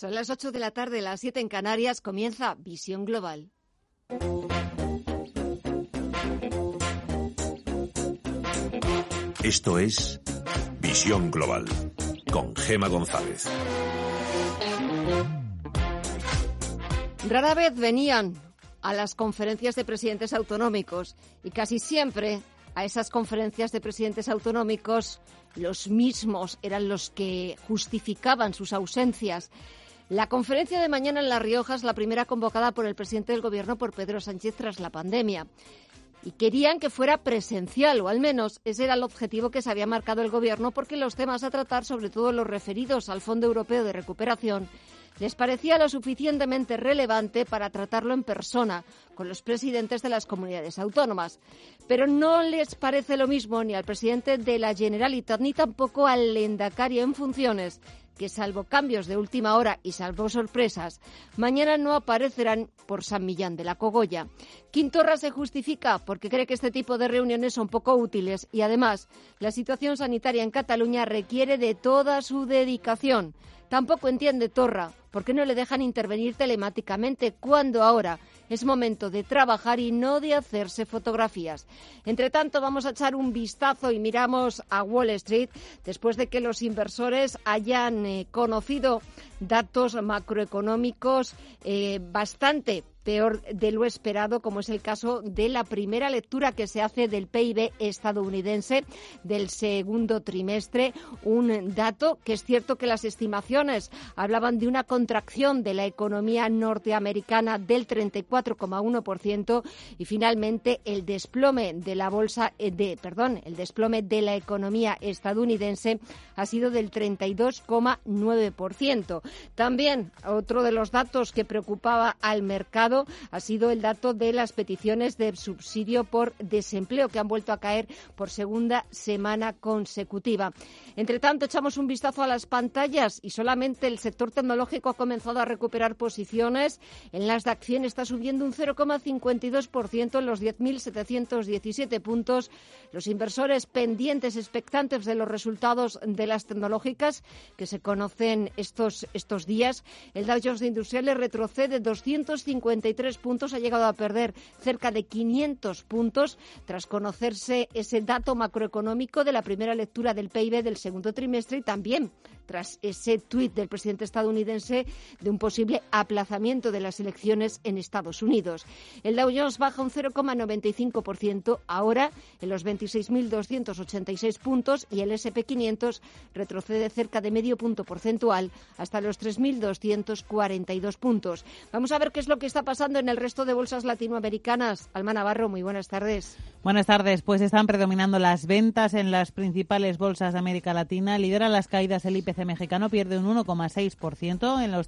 Son las 8 de la tarde, las 7 en Canarias, comienza Visión Global. Esto es Visión Global con Gema González. Rara vez venían a las conferencias de presidentes autonómicos y casi siempre a esas conferencias de presidentes autonómicos los mismos eran los que justificaban sus ausencias. La conferencia de mañana en La Rioja es la primera convocada por el presidente del Gobierno, por Pedro Sánchez, tras la pandemia. Y querían que fuera presencial, o al menos ese era el objetivo que se había marcado el Gobierno, porque los temas a tratar, sobre todo los referidos al Fondo Europeo de Recuperación, les parecía lo suficientemente relevante para tratarlo en persona con los presidentes de las comunidades autónomas. Pero no les parece lo mismo ni al presidente de la Generalitat ni tampoco al lendacario en funciones que salvo cambios de última hora y salvo sorpresas, mañana no aparecerán por San Millán de la Cogolla. Quintorra se justifica porque cree que este tipo de reuniones son poco útiles y además la situación sanitaria en Cataluña requiere de toda su dedicación. Tampoco entiende Torra por qué no le dejan intervenir telemáticamente cuando ahora es momento de trabajar y no de hacerse fotografías. Entre tanto, vamos a echar un vistazo y miramos a Wall Street después de que los inversores hayan eh, conocido datos macroeconómicos eh, bastante peor de lo esperado, como es el caso de la primera lectura que se hace del PIB estadounidense del segundo trimestre. Un dato que es cierto que las estimaciones hablaban de una contracción de la economía norteamericana del 34,1% y finalmente el desplome de la bolsa eh, de, perdón, el desplome de la economía estadounidense ha sido del 32,9%. También otro de los datos que preocupaba al mercado ha sido el dato de las peticiones de subsidio por desempleo, que han vuelto a caer por segunda semana consecutiva. Entre tanto, echamos un vistazo a las pantallas y solamente el sector tecnológico ha comenzado a recuperar posiciones. Las de acción está subiendo un 0,52% en los 10.717 puntos. Los inversores pendientes, expectantes de los resultados de las tecnológicas que se conocen estos, estos días. El Dow Jones de Industriales retrocede 250 puntos, ha llegado a perder cerca de 500 puntos tras conocerse ese dato macroeconómico de la primera lectura del PIB del segundo trimestre y también tras ese tuit del presidente estadounidense de un posible aplazamiento de las elecciones en Estados Unidos. El Dow Jones baja un 0,95% ahora en los 26.286 puntos y el SP500 retrocede cerca de medio punto porcentual hasta los 3.242 puntos. Vamos a ver qué es lo que está pasando en el resto de bolsas latinoamericanas. Alma Navarro, muy buenas tardes. Buenas tardes. Pues están predominando las ventas en las principales bolsas de América Latina. Lidera las caídas el IPC mexicano pierde un 1,6% en los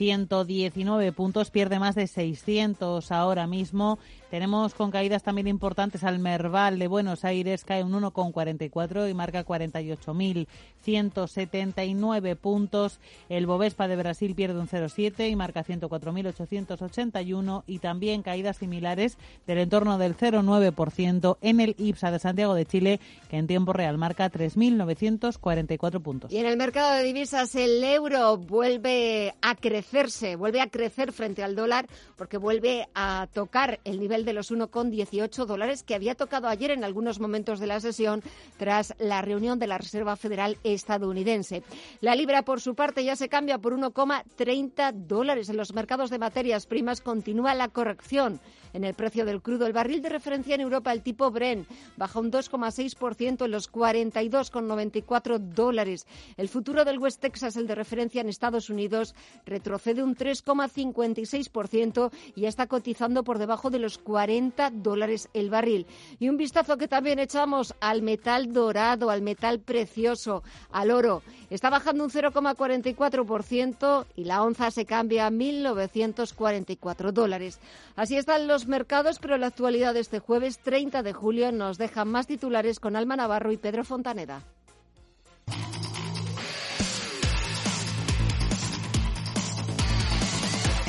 37.119 puntos, pierde más de 600 ahora mismo. Tenemos con caídas también importantes al Merval de Buenos Aires, cae un 1,44 y marca 48.179 puntos. El Bovespa de Brasil pierde un 0,7 y marca 104.881 y también caídas similares del entorno del 0,9% en el IPSA de Santiago de Chile, que en tiempo real marca 3.944 puntos. Y en el mercado de divisas el euro vuelve a crecerse, vuelve a crecer frente al dólar porque vuelve a tocar el nivel de los 1,18 dólares que había tocado ayer en algunos momentos de la sesión tras la reunión de la Reserva Federal estadounidense. La libra, por su parte, ya se cambia por 1,30 dólares. En los mercados de materias primas continúa la corrección en el precio del crudo. El barril de referencia en Europa, el tipo Bren, baja un 2,6% en los 42,94 dólares. El futuro del West Texas, el de referencia en Estados Unidos, retrocede un 3,56% y está cotizando por debajo de los 40 dólares el barril. Y un vistazo que también echamos al metal dorado, al metal precioso, al oro. Está bajando un 0,44% y la onza se cambia a 1.944 dólares. Así están los mercados, pero la actualidad de este jueves 30 de julio nos deja más titulares con Alma Navarro y Pedro Fontaneda.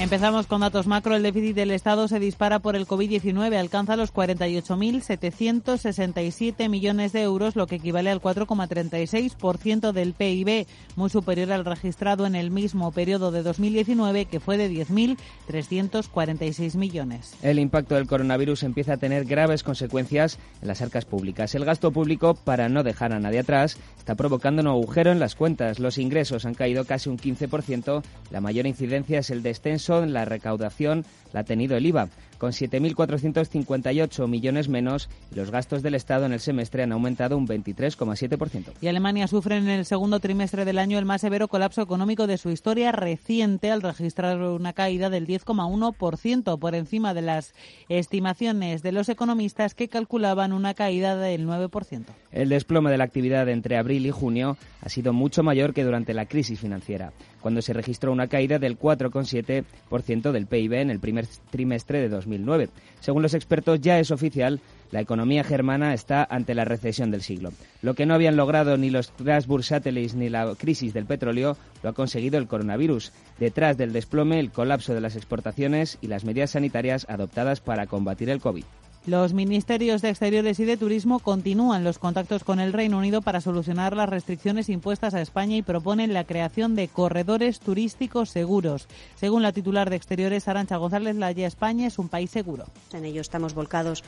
Empezamos con datos macro. El déficit del Estado se dispara por el COVID-19. Alcanza los 48.767 millones de euros, lo que equivale al 4,36% del PIB, muy superior al registrado en el mismo periodo de 2019, que fue de 10.346 millones. El impacto del coronavirus empieza a tener graves consecuencias en las arcas públicas. El gasto público, para no dejar a nadie atrás, está provocando un agujero en las cuentas. Los ingresos han caído casi un 15%. La mayor incidencia es el descenso en la recaudación la ha tenido el IVA, con 7.458 millones menos y los gastos del Estado en el semestre han aumentado un 23,7%. Y Alemania sufre en el segundo trimestre del año el más severo colapso económico de su historia reciente al registrar una caída del 10,1% por encima de las estimaciones de los economistas que calculaban una caída del 9%. El desplome de la actividad entre abril y junio ha sido mucho mayor que durante la crisis financiera, cuando se registró una caída del 4,7% del PIB en el primer trimestre de 2009. Según los expertos, ya es oficial, la economía germana está ante la recesión del siglo. Lo que no habían logrado ni los crash bursátiles ni la crisis del petróleo lo ha conseguido el coronavirus. Detrás del desplome, el colapso de las exportaciones y las medidas sanitarias adoptadas para combatir el COVID. Los ministerios de Exteriores y de Turismo continúan los contactos con el Reino Unido para solucionar las restricciones impuestas a España y proponen la creación de corredores turísticos seguros. Según la titular de Exteriores, Arancha González Laya, España es un país seguro. En ello estamos volcados.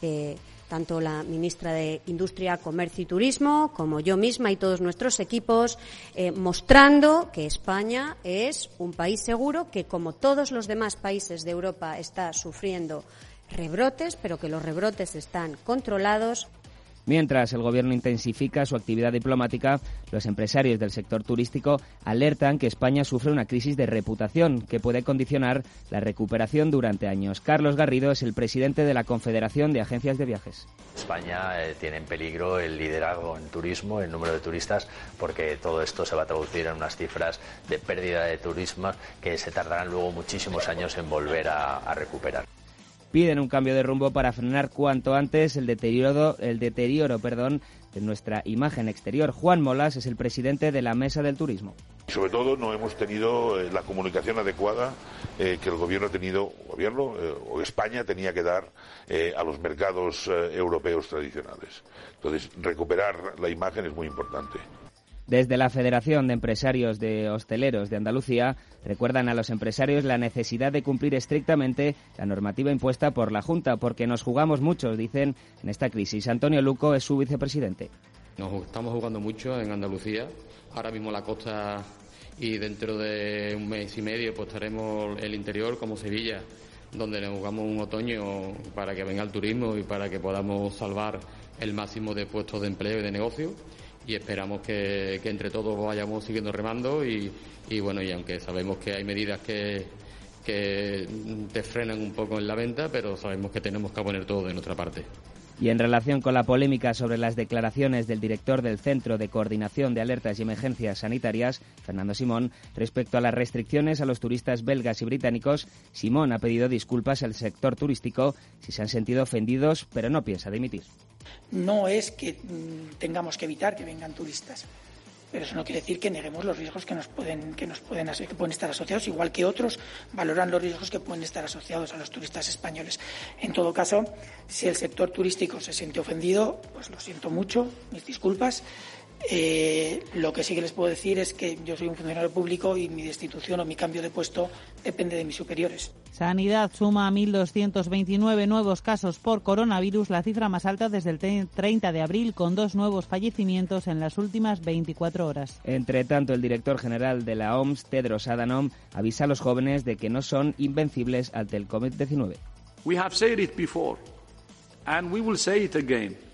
Eh, tanto la ministra de Industria, Comercio y Turismo como yo misma y todos nuestros equipos, eh, mostrando que España es un país seguro que, como todos los demás países de Europa, está sufriendo rebrotes, pero que los rebrotes están controlados. Mientras el Gobierno intensifica su actividad diplomática, los empresarios del sector turístico alertan que España sufre una crisis de reputación que puede condicionar la recuperación durante años. Carlos Garrido es el presidente de la Confederación de Agencias de Viajes. España eh, tiene en peligro el liderazgo en turismo, el número de turistas, porque todo esto se va a traducir en unas cifras de pérdida de turismo que se tardarán luego muchísimos años en volver a, a recuperar piden un cambio de rumbo para frenar cuanto antes el deterioro, el deterioro perdón, de nuestra imagen exterior. Juan Molas es el presidente de la Mesa del Turismo. Sobre todo no hemos tenido eh, la comunicación adecuada eh, que el gobierno ha tenido, gobierno eh, o España tenía que dar a los mercados europeos tradicionales. Entonces, recuperar la imagen es muy importante. Desde la Federación de Empresarios de Hosteleros de Andalucía recuerdan a los empresarios la necesidad de cumplir estrictamente la normativa impuesta por la Junta, porque nos jugamos mucho, dicen, en esta crisis. Antonio Luco es su vicepresidente. Nos estamos jugando mucho en Andalucía. Ahora mismo la costa y dentro de un mes y medio pues estaremos el interior como Sevilla, donde nos jugamos un otoño para que venga el turismo y para que podamos salvar el máximo de puestos de empleo y de negocio y esperamos que, entre todos vayamos siguiendo remando y, bueno, y aunque sabemos que hay medidas que, que te frenan un poco en la venta, pero sabemos que tenemos que poner todo de nuestra parte. Y en relación con la polémica sobre las declaraciones del director del Centro de Coordinación de Alertas y Emergencias Sanitarias, Fernando Simón, respecto a las restricciones a los turistas belgas y británicos, Simón ha pedido disculpas al sector turístico si se han sentido ofendidos, pero no piensa dimitir. No es que mm, tengamos que evitar que vengan turistas pero eso no quiere decir que neguemos los riesgos que nos pueden que nos pueden estar asociados igual que otros valoran los riesgos que pueden estar asociados a los turistas españoles. En todo caso si el sector turístico se siente ofendido pues lo siento mucho mis disculpas eh, lo que sí que les puedo decir es que yo soy un funcionario público y mi destitución o mi cambio de puesto depende de mis superiores. Sanidad suma 1.229 nuevos casos por coronavirus, la cifra más alta desde el 30 de abril, con dos nuevos fallecimientos en las últimas 24 horas. Entre tanto, el director general de la OMS, Tedros Adhanom, avisa a los jóvenes de que no son invencibles ante el COVID-19. We have said it before, and we will say it again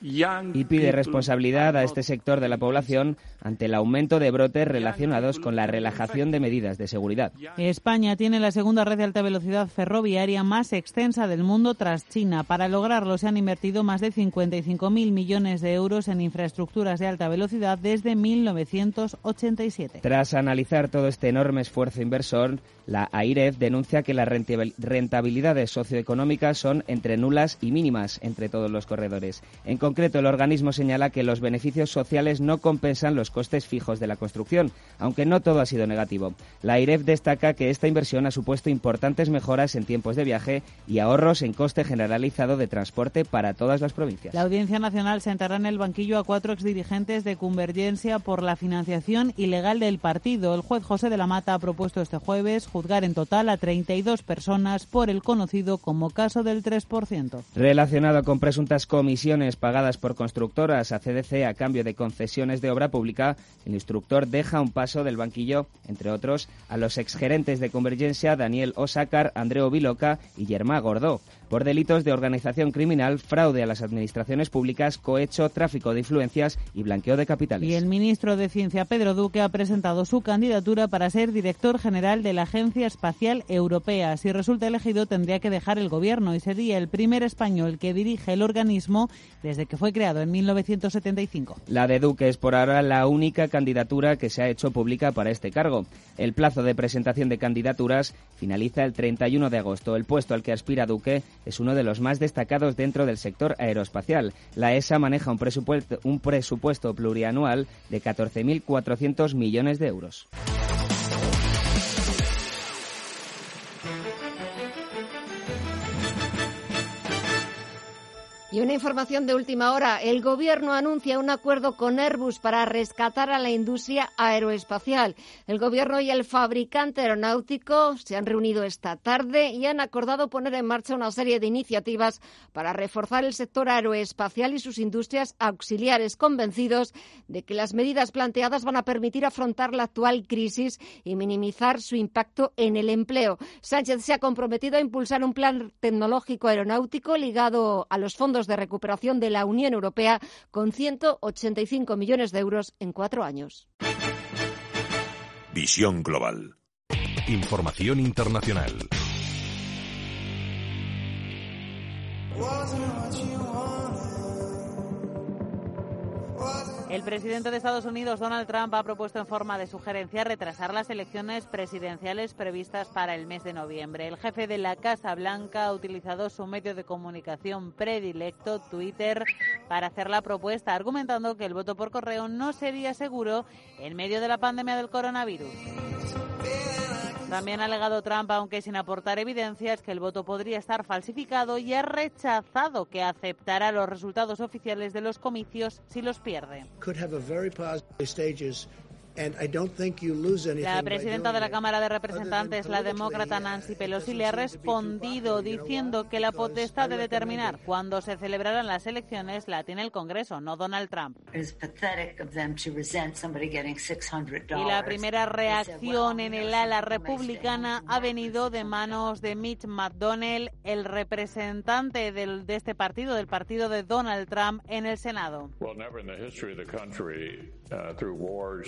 y pide responsabilidad a este sector de la población ante el aumento de brotes relacionados con la relajación de medidas de seguridad. España tiene la segunda red de alta velocidad ferroviaria más extensa del mundo tras China. Para lograrlo se han invertido más de 55.000 millones de euros en infraestructuras de alta velocidad desde 1987. Tras analizar todo este enorme esfuerzo inversor, la AIREF denuncia que las rentabilidades socioeconómicas son entre nulas y mínimas entre todos los corredores. En concreto, el organismo señala que los beneficios sociales no compensan los costes fijos de la construcción, aunque no todo ha sido negativo. La AIREF destaca que esta inversión ha supuesto importantes mejoras en tiempos de viaje y ahorros en coste generalizado de transporte para todas las provincias. La Audiencia Nacional sentará en el banquillo a cuatro exdirigentes de Convergencia por la financiación ilegal del partido. El juez José de la Mata ha propuesto este jueves juzgar en total a 32 personas por el conocido como caso del 3%. Relacionado con presuntas comisiones pagadas por constructoras a CDC a cambio de concesiones de obra pública, el instructor deja un paso del banquillo, entre otros, a los exgerentes de Convergencia Daniel Osácar, Andreo Viloca y Germán Gordó por delitos de organización criminal, fraude a las administraciones públicas, cohecho, tráfico de influencias y blanqueo de capitales. Y el ministro de Ciencia, Pedro Duque, ha presentado su candidatura para ser director general de la Agencia Espacial Europea. Si resulta elegido, tendría que dejar el gobierno y sería el primer español que dirige el organismo desde que fue creado en 1975. La de Duque es por ahora la única candidatura que se ha hecho pública para este cargo. El plazo de presentación de candidaturas finaliza el 31 de agosto. El puesto al que aspira Duque es uno de los más destacados dentro del sector aeroespacial. La ESA maneja un presupuesto, un presupuesto plurianual de 14.400 millones de euros. Y una información de última hora. El Gobierno anuncia un acuerdo con Airbus para rescatar a la industria aeroespacial. El Gobierno y el fabricante aeronáutico se han reunido esta tarde y han acordado poner en marcha una serie de iniciativas para reforzar el sector aeroespacial y sus industrias auxiliares, convencidos de que las medidas planteadas van a permitir afrontar la actual crisis y minimizar su impacto en el empleo. Sánchez se ha comprometido a impulsar un plan tecnológico aeronáutico ligado a los fondos de recuperación de la Unión Europea con 185 millones de euros en cuatro años. Visión global. Información internacional. El presidente de Estados Unidos, Donald Trump, ha propuesto en forma de sugerencia retrasar las elecciones presidenciales previstas para el mes de noviembre. El jefe de la Casa Blanca ha utilizado su medio de comunicación predilecto, Twitter, para hacer la propuesta, argumentando que el voto por correo no sería seguro en medio de la pandemia del coronavirus. También ha alegado Trump, aunque sin aportar evidencias, que el voto podría estar falsificado y ha rechazado que aceptará los resultados oficiales de los comicios si los pierde. La presidenta de la Cámara de Representantes, la demócrata Nancy Pelosi, le ha respondido diciendo que la potestad de determinar cuándo se celebrarán las elecciones la tiene el Congreso, no Donald Trump. Y la primera reacción en el ala republicana ha venido de manos de Mitch McDonnell, el representante del, de este partido, del partido de Donald Trump, en el Senado.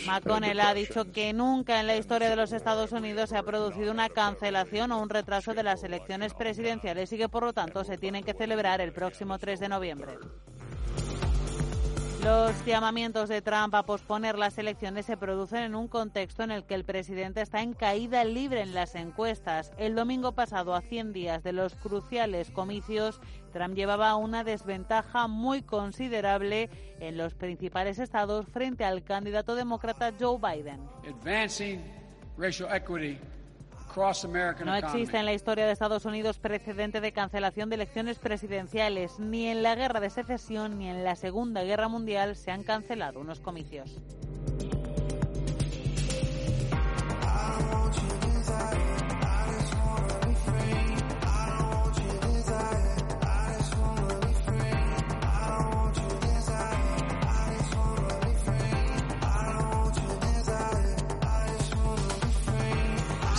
McConnell ha dicho que nunca en la historia de los Estados Unidos se ha producido una cancelación o un retraso de las elecciones presidenciales y que por lo tanto se tienen que celebrar el próximo 3 de noviembre. Los llamamientos de Trump a posponer las elecciones se producen en un contexto en el que el presidente está en caída libre en las encuestas. El domingo pasado, a 100 días de los cruciales comicios, Trump llevaba una desventaja muy considerable en los principales estados frente al candidato demócrata Joe Biden. No existe en la historia de Estados Unidos precedente de cancelación de elecciones presidenciales. Ni en la guerra de secesión ni en la Segunda Guerra Mundial se han cancelado unos comicios.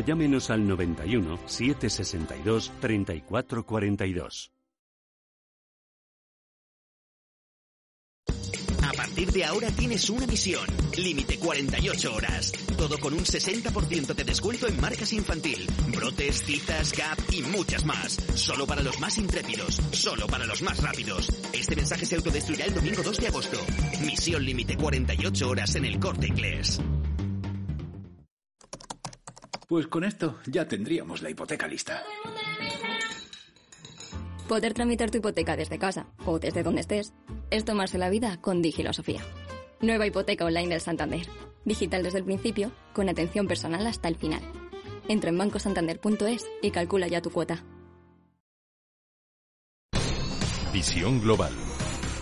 llámenos al 91 762 3442. partir de ahora tienes una misión. Límite 48 horas. Todo con un 60% de descuento en marcas infantil, brotes, citas, gap y muchas más. Solo para los más intrépidos, solo para los más rápidos. Este mensaje se autodestruirá el domingo 2 de agosto. Misión límite 48 horas en el corte inglés. Pues con esto ya tendríamos la hipoteca lista. Poder tramitar tu hipoteca desde casa o desde donde estés es tomarse la vida con Digilosofía. Nueva hipoteca online del Santander. Digital desde el principio, con atención personal hasta el final. Entra en bancosantander.es y calcula ya tu cuota. Visión global.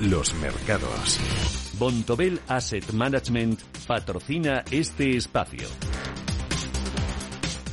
Los mercados. Bontobel Asset Management patrocina este espacio.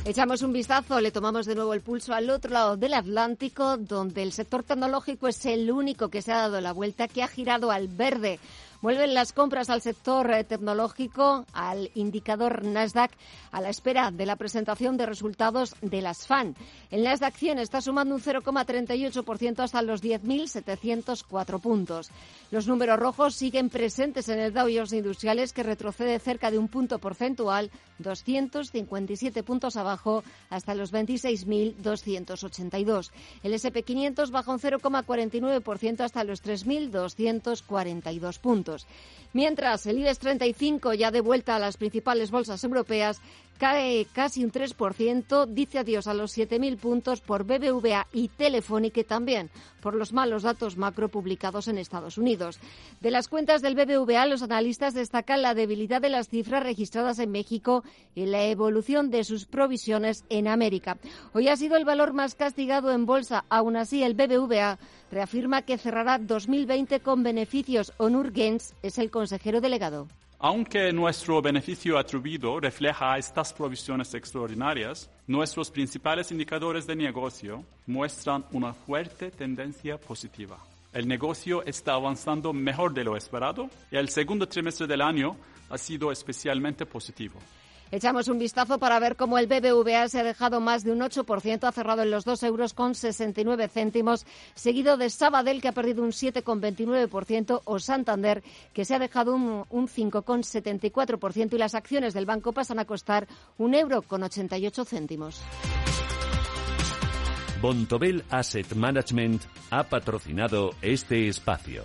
Echamos un vistazo, le tomamos de nuevo el pulso al otro lado del Atlántico, donde el sector tecnológico es el único que se ha dado la vuelta, que ha girado al verde. Vuelven las compras al sector eh, tecnológico, al indicador Nasdaq, a la espera de la presentación de resultados de las FAN. El Nasdaq 100 está sumando un 0,38% hasta los 10.704 puntos. Los números rojos siguen presentes en el Dow Jones Industriales, que retrocede cerca de un punto porcentual, 257 puntos abajo, hasta los 26.282. El SP500 baja un 0,49% hasta los 3.242 puntos. Mientras el IBEX 35, ya de vuelta a las principales bolsas europeas, cae casi un 3%, dice adiós a los 7.000 puntos por BBVA y Telefónica también por los malos datos macro publicados en Estados Unidos. De las cuentas del BBVA, los analistas destacan la debilidad de las cifras registradas en México y la evolución de sus provisiones en América. Hoy ha sido el valor más castigado en bolsa. Aún así, el BBVA reafirma que cerrará 2020 con beneficios. Onur Gens es el consejero delegado. Aunque nuestro beneficio atribuido refleja estas provisiones extraordinarias, nuestros principales indicadores de negocio muestran una fuerte tendencia positiva. El negocio está avanzando mejor de lo esperado y el segundo trimestre del año ha sido especialmente positivo. Echamos un vistazo para ver cómo el BBVA se ha dejado más de un 8%, ha cerrado en los 2 euros con 69 céntimos, seguido de Sabadell, que ha perdido un 7,29%, o Santander, que se ha dejado un, un 5,74%, y las acciones del banco pasan a costar un euro con 88 céntimos. Bontobel Asset Management ha patrocinado este espacio.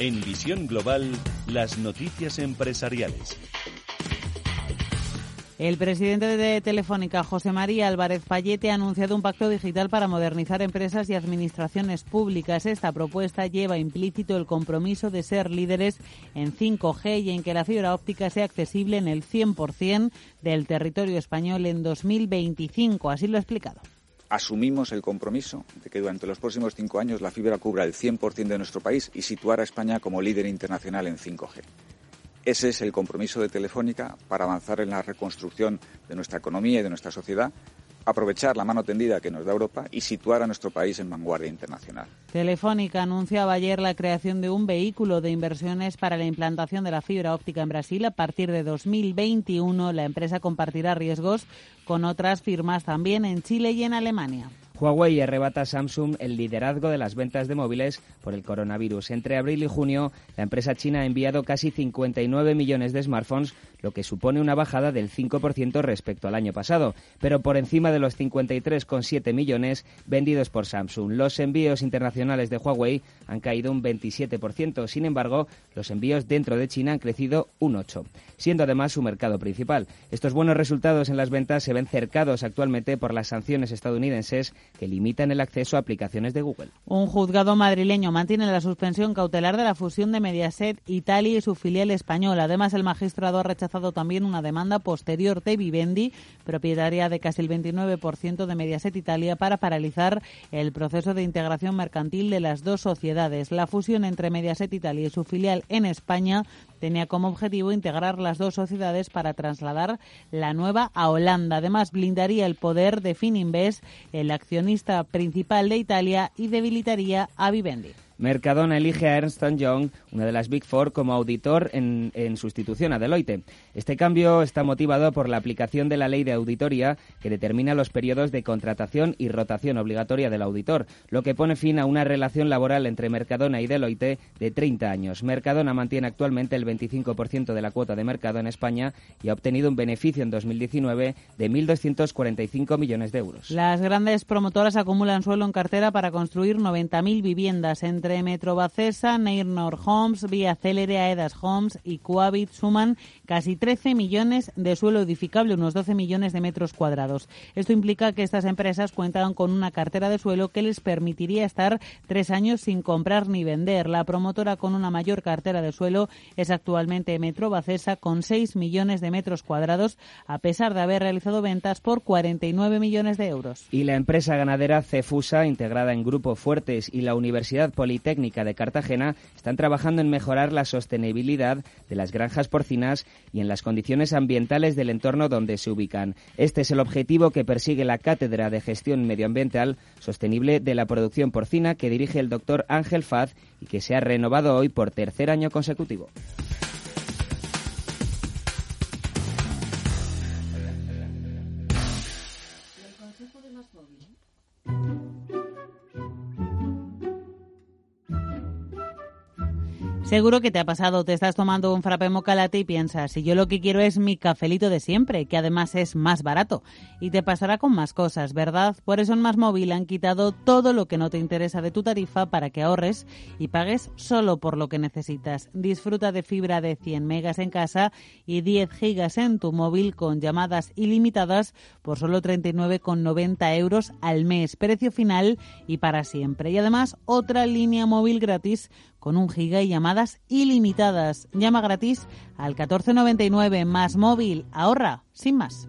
En Visión Global, las noticias empresariales. El presidente de Telefónica, José María Álvarez Payete, ha anunciado un pacto digital para modernizar empresas y administraciones públicas. Esta propuesta lleva implícito el compromiso de ser líderes en 5G y en que la fibra óptica sea accesible en el 100% del territorio español en 2025. Así lo ha explicado asumimos el compromiso de que durante los próximos cinco años la fibra cubra el 100% de nuestro país y situar a España como líder internacional en 5G. Ese es el compromiso de Telefónica para avanzar en la reconstrucción de nuestra economía y de nuestra sociedad aprovechar la mano tendida que nos da Europa y situar a nuestro país en vanguardia internacional. Telefónica anunciaba ayer la creación de un vehículo de inversiones para la implantación de la fibra óptica en Brasil. A partir de 2021, la empresa compartirá riesgos con otras firmas también en Chile y en Alemania. Huawei arrebata a Samsung el liderazgo de las ventas de móviles por el coronavirus. Entre abril y junio, la empresa china ha enviado casi 59 millones de smartphones, lo que supone una bajada del 5% respecto al año pasado, pero por encima de los 53,7 millones vendidos por Samsung. Los envíos internacionales de Huawei han caído un 27%. Sin embargo, los envíos dentro de China han crecido un 8%, siendo además su mercado principal. Estos buenos resultados en las ventas se ven cercados actualmente por las sanciones estadounidenses que limitan el acceso a aplicaciones de Google. Un juzgado madrileño mantiene la suspensión cautelar de la fusión de Mediaset Italia y su filial española. Además, el magistrado ha rechazado rechazado también una demanda posterior de Vivendi, propietaria de casi el 29% de Mediaset Italia, para paralizar el proceso de integración mercantil de las dos sociedades. La fusión entre Mediaset Italia y su filial en España tenía como objetivo integrar las dos sociedades para trasladar la nueva a Holanda. Además, blindaría el poder de Fininvest, el accionista principal de Italia, y debilitaría a Vivendi. Mercadona elige a Ernst Young, una de las Big Four, como auditor en, en, sustitución a Deloitte. Este cambio está motivado por la aplicación de la ley de auditoría que determina los periodos de contratación y rotación obligatoria del auditor, lo que pone fin a una relación laboral entre Mercadona y Deloitte de 30 años. Mercadona mantiene actualmente el 25% de la cuota de mercado en España y ha obtenido un beneficio en 2019 de 1.245 millones de euros. Las grandes promotoras acumulan suelo en cartera para construir 90.000 viviendas entre entre Metro Bacesa, Neirnor Homes, Vía Célere, Aedas Homes y Coavit suman casi 13 millones de suelo edificable, unos 12 millones de metros cuadrados. Esto implica que estas empresas cuentan con una cartera de suelo que les permitiría estar tres años sin comprar ni vender. La promotora con una mayor cartera de suelo es actualmente Metro Bacesa con 6 millones de metros cuadrados, a pesar de haber realizado ventas por 49 millones de euros. Y la empresa ganadera Cefusa, integrada en Grupo Fuertes y la Universidad Politécnica Técnica de Cartagena están trabajando en mejorar la sostenibilidad de las granjas porcinas y en las condiciones ambientales del entorno donde se ubican. Este es el objetivo que persigue la Cátedra de Gestión Medioambiental Sostenible de la Producción Porcina que dirige el doctor Ángel Faz y que se ha renovado hoy por tercer año consecutivo. Seguro que te ha pasado, te estás tomando un frappé mocalate y piensas, si yo lo que quiero es mi cafelito de siempre, que además es más barato. Y te pasará con más cosas, ¿verdad? Por eso en Más Móvil han quitado todo lo que no te interesa de tu tarifa para que ahorres y pagues solo por lo que necesitas. Disfruta de fibra de 100 megas en casa y 10 gigas en tu móvil con llamadas ilimitadas por solo 39,90 euros al mes. Precio final y para siempre. Y además otra línea móvil gratis con un giga y llamadas ilimitadas. Llama gratis al 1499 más móvil. Ahorra, sin más.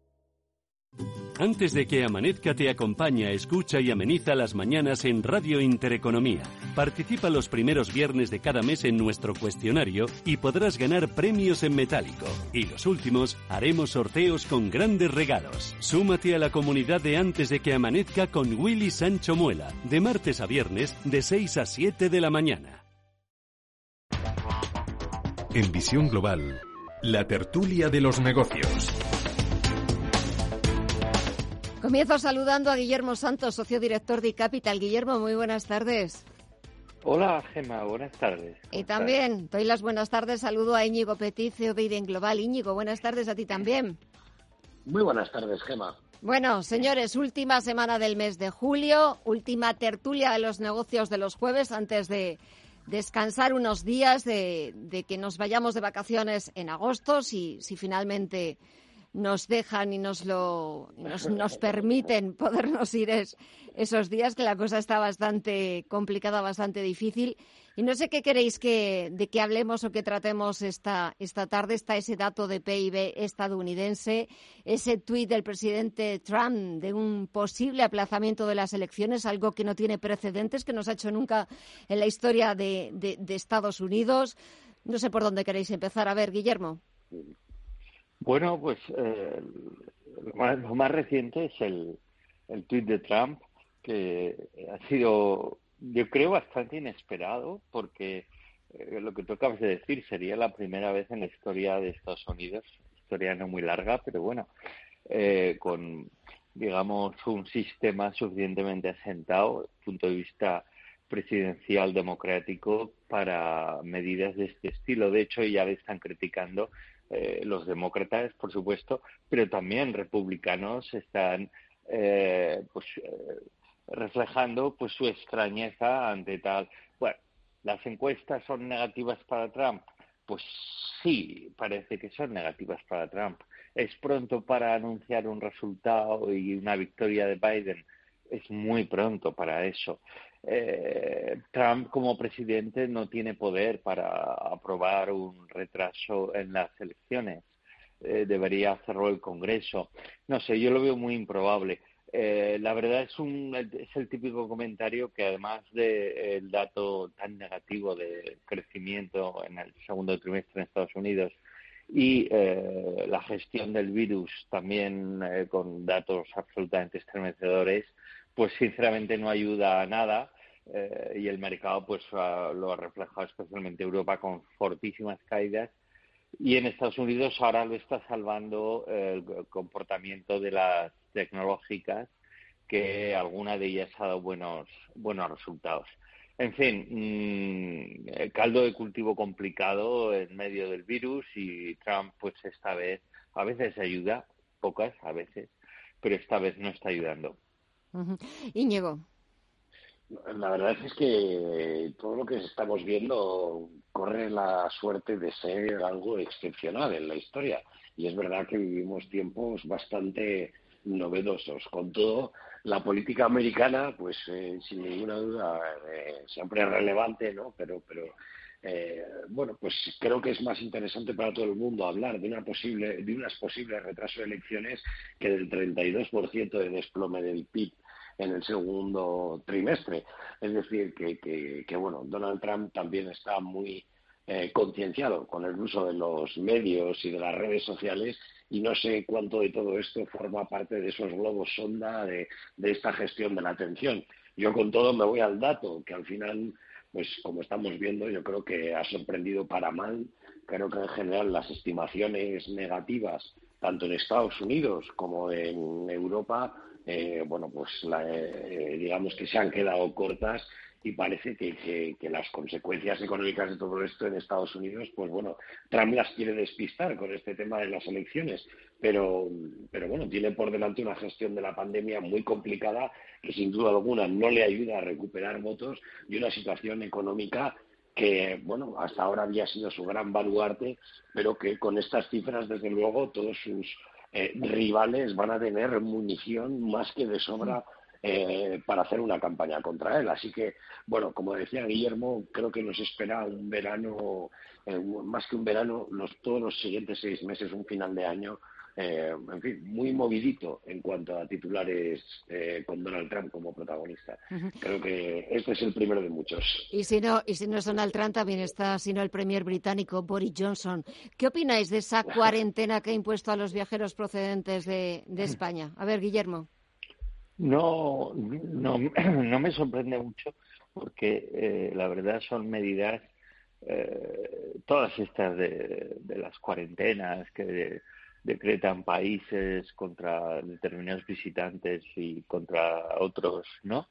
Antes de que amanezca te acompaña, escucha y ameniza las mañanas en Radio Intereconomía. Participa los primeros viernes de cada mes en nuestro cuestionario y podrás ganar premios en metálico. Y los últimos haremos sorteos con grandes regalos. Súmate a la comunidad de Antes de que amanezca con Willy Sancho Muela, de martes a viernes de 6 a 7 de la mañana. En Visión Global, la tertulia de los negocios. Comienzo saludando a Guillermo Santos, socio director de Capital. Guillermo, muy buenas tardes. Hola, Gema, buenas tardes. Y también doy las buenas tardes, saludo a Íñigo Petit, CEO de Iden Global. Íñigo, buenas tardes a ti también. Muy buenas tardes, Gema. Bueno, señores, última semana del mes de julio, última tertulia de los negocios de los jueves antes de descansar unos días, de, que nos vayamos de vacaciones en agosto, si, si finalmente nos dejan y nos lo nos, nos permiten podernos ir esos días que la cosa está bastante complicada, bastante difícil. Y no sé qué queréis que de qué hablemos o que tratemos esta esta tarde. Está ese dato de PIB estadounidense, ese tuit del presidente Trump de un posible aplazamiento de las elecciones, algo que no tiene precedentes, que no se ha hecho nunca en la historia de, de Estados Unidos. No sé por dónde queréis empezar. A ver, Guillermo. Bueno, pues eh, lo, más, reciente es el, el tuit de Trump, que ha sido, yo creo, bastante inesperado, porque eh, lo que tú acabas de decir sería la primera vez en la historia de Estados Unidos, historia no muy larga, pero bueno, eh, con, digamos, un sistema suficientemente asentado punto de vista presidencial democrático para medidas de este estilo. De hecho, ya le están criticando eh, los demócratas, por supuesto, pero también republicanos están eh, pues, eh, reflejando pues su extrañeza ante tal. Bueno, las encuestas son negativas para Trump. Pues sí, parece que son negativas para Trump. Es pronto para anunciar un resultado y una victoria de Biden. Es muy pronto para eso eh, Trump como presidente no tiene poder para aprobar un retraso en las elecciones. Eh, debería hacerlo el Congreso. No sé, yo lo veo muy improbable. Eh, la verdad es, un, es el típico comentario que además del dato tan negativo de crecimiento en el segundo trimestre en Estados Unidos y eh, la gestión del virus también eh, con datos absolutamente estremecedores, pues sinceramente no ayuda a nada eh, y el mercado pues lo ha reflejado especialmente Europa con fortísimas caídas y en Estados Unidos ahora lo está salvando el comportamiento de las tecnológicas que alguna de ellas ha dado buenos buenos resultados. En fin, mm, caldo de cultivo complicado en medio del virus y Trump pues esta vez a veces ayuda, pocas a veces, pero esta vez no está ayudando. Íñigo. La verdad es que todo lo que estamos viendo corre la suerte de ser algo excepcional en la historia. Y es verdad que vivimos tiempos bastante novedosos. Con todo, la política americana, pues eh, sin ninguna duda, eh, siempre es relevante, ¿no? Pero, pero eh, bueno, pues creo que es más interesante para todo el mundo hablar de una posible, de unas posibles retraso de elecciones que del 32% de desplome del PIB en el segundo trimestre. Es decir, que, que, bueno, Donald Trump también está muy eh, concienciado con el uso de los medios y de las redes sociales y no sé cuánto de todo esto forma parte de esos globos sonda de, de esta gestión de la atención. Yo con todo me voy al dato, que al final, pues como estamos viendo, yo creo que ha sorprendido para mal. Creo que en general las estimaciones negativas, tanto en Estados Unidos como en Europa, eh, bueno, pues eh, digamos que se han quedado cortas y parece que, las consecuencias económicas de todo esto en Estados Unidos, pues bueno, Trump las quiere despistar con este tema de las elecciones, pero, pero bueno, tiene por delante una gestión de la pandemia muy complicada que sin duda alguna no le ayuda a recuperar votos y una situación económica que, bueno, hasta ahora había sido su gran baluarte, pero que con estas cifras, desde luego, todos sus eh, rivales van a tener munición más que de sobra eh, para hacer una campaña contra él. Así que, bueno, como decía Guillermo, creo que nos espera un verano, eh, más que un verano, los, todos los siguientes seis meses, un final de año eh, en fin, muy movidito en cuanto a titulares eh, con Donald Trump como protagonista. Creo que este es el primero de muchos. Y si no, y si no es Donald Trump, también está, sino el premier británico Boris Johnson. ¿Qué opináis de esa cuarentena que ha impuesto a los viajeros procedentes de, España? A ver, Guillermo. No, no, no me sorprende mucho porque eh, la verdad son medidas todas estas de, de, las cuarentenas que decretan países contra determinados visitantes y contra otros, ¿no?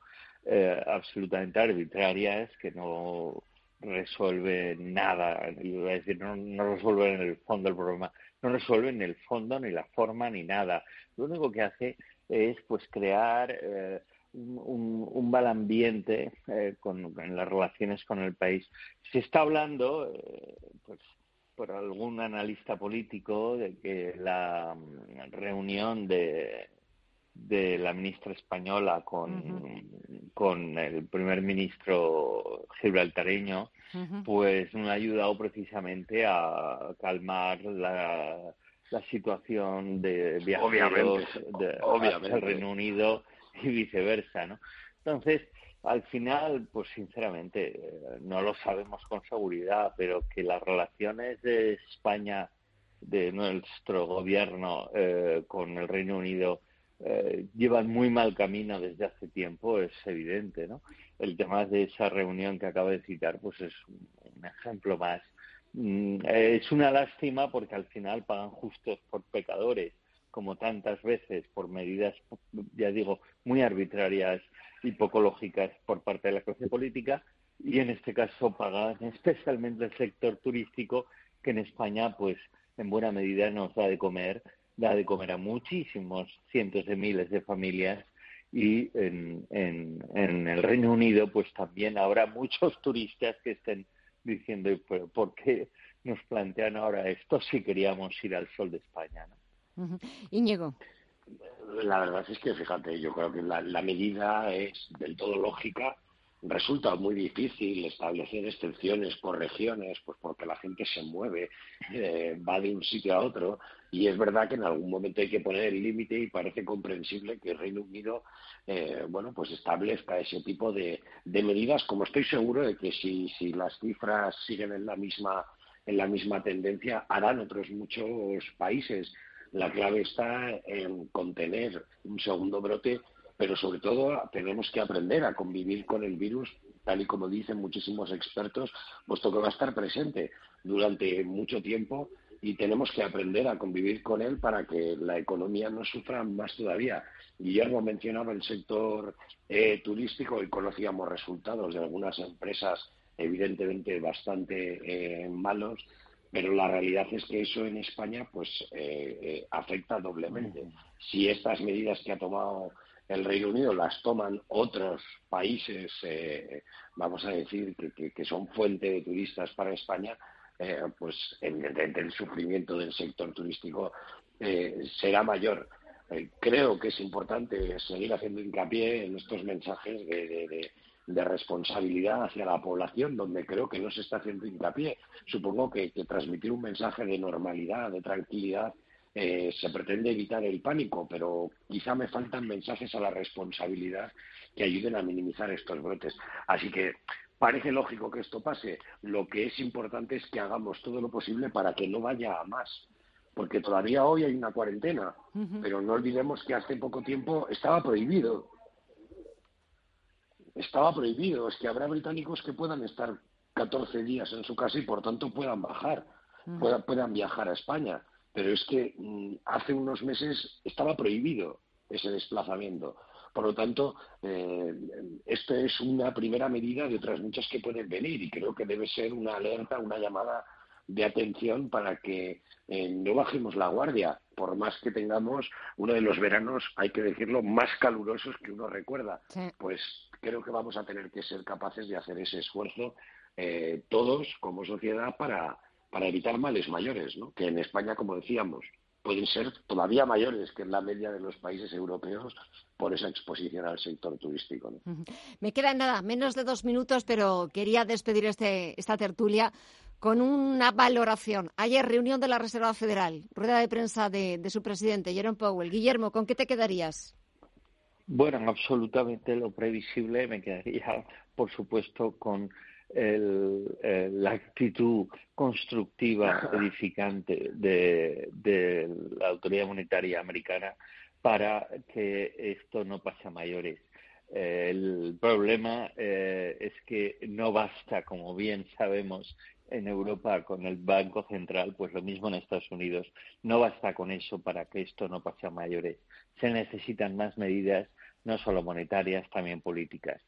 Eh, absolutamente arbitrarias que no resuelven nada, decir, no, no resuelven el fondo del problema, no resuelven el fondo ni la forma ni nada. Lo único que hace es pues crear eh, un, un, mal ambiente eh, con, en las relaciones con el país. Se está hablando, pues por algún analista político de que la mm, reunión de, de la ministra española con, con el primer ministro gibraltareño, pues no ha ayudado precisamente a calmar la, la situación de viajeros del Reino Unido y viceversa, ¿no? Entonces, al final, pues sinceramente, eh, no lo sabemos con seguridad, pero que las relaciones de España, de nuestro gobierno eh, con el Reino Unido, eh, llevan muy mal camino desde hace tiempo, es evidente, ¿no? El tema de esa reunión que acabo de citar, pues es un ejemplo más. Mm, es una lástima porque al final pagan justos por pecadores, como tantas veces, por medidas, ya digo, muy arbitrarias y poco lógicas por parte de la clase política, y en este caso pagan especialmente el sector turístico, que en España, pues, en buena medida nos da de comer da de comer a muchísimos cientos de miles de familias y en, en, el Reino Unido pues también habrá muchos turistas que estén diciendo ¿por qué nos plantean ahora esto si queríamos ir al sol de España? ¿no? Íñigo. La verdad es que, fíjate, yo creo que la, medida es del todo lógica resulta muy difícil establecer excepciones por regiones, pues porque la gente se mueve, eh, va de un sitio a otro, y es verdad que en algún momento hay que poner el límite y parece comprensible que el Reino Unido, eh, bueno, pues establezca ese tipo de, medidas, como estoy seguro de que si, si las cifras siguen en la misma en la misma tendencia harán otros muchos países. La clave está en contener un segundo brote pero sobre todo tenemos que aprender a convivir con el virus, tal y como dicen muchísimos expertos, puesto que va a estar presente durante mucho tiempo y tenemos que aprender a convivir con él para que la economía no sufra más todavía. Guillermo mencionaba el sector eh, turístico y conocíamos resultados de algunas empresas evidentemente bastante eh, malos, pero la realidad es que eso en España pues eh, afecta doblemente. Si estas medidas que ha tomado el Reino Unido las toman otros países, eh, vamos a decir, que, son fuente de turistas para España, eh, pues evidentemente el sufrimiento del sector turístico eh, será mayor. creo que es importante seguir haciendo hincapié en estos mensajes de, responsabilidad hacia la población, donde creo que no se está haciendo hincapié. Supongo que transmitir un mensaje de normalidad, de tranquilidad, eh, se pretende evitar el pánico, pero quizá me faltan mensajes a la responsabilidad que ayuden a minimizar estos brotes. Así que parece lógico que esto pase. Lo que es importante es que hagamos todo lo posible para que no vaya a más. Porque todavía hoy hay una cuarentena, pero no olvidemos que hace poco tiempo estaba prohibido. Estaba prohibido. Es que habrá británicos que puedan estar 14 días en su casa y por tanto puedan bajar, puedan viajar a España pero es que mm, hace unos meses estaba prohibido ese desplazamiento. Por lo tanto, eh, esto es una primera medida de otras muchas que pueden venir y creo que debe ser una alerta, una llamada de atención para que eh, no bajemos la guardia, por más que tengamos uno de los veranos, hay que decirlo, más calurosos que uno recuerda. Pues creo que vamos a tener que ser capaces de hacer ese esfuerzo eh, todos como sociedad para, para evitar males mayores, ¿no? que en España, como decíamos, pueden ser todavía mayores que en la media de los países europeos por esa exposición al sector turístico. Me quedan nada, menos de dos minutos, pero quería despedir este, esta tertulia con una valoración. Ayer, reunión de la Reserva Federal, rueda de prensa de, de su presidente, Jerome Powell. Guillermo, ¿con qué te quedarías? Bueno, absolutamente lo previsible. Me quedaría, por supuesto, con el, la actitud constructiva, edificante de, la autoridad monetaria americana para que esto no pase a mayores. el problema eh, es que no basta, como bien sabemos, en Europa con el Banco Central, pues lo mismo en Estados Unidos, no basta con eso para que esto no pase a mayores. Se necesitan más medidas, no solo monetarias, también políticas.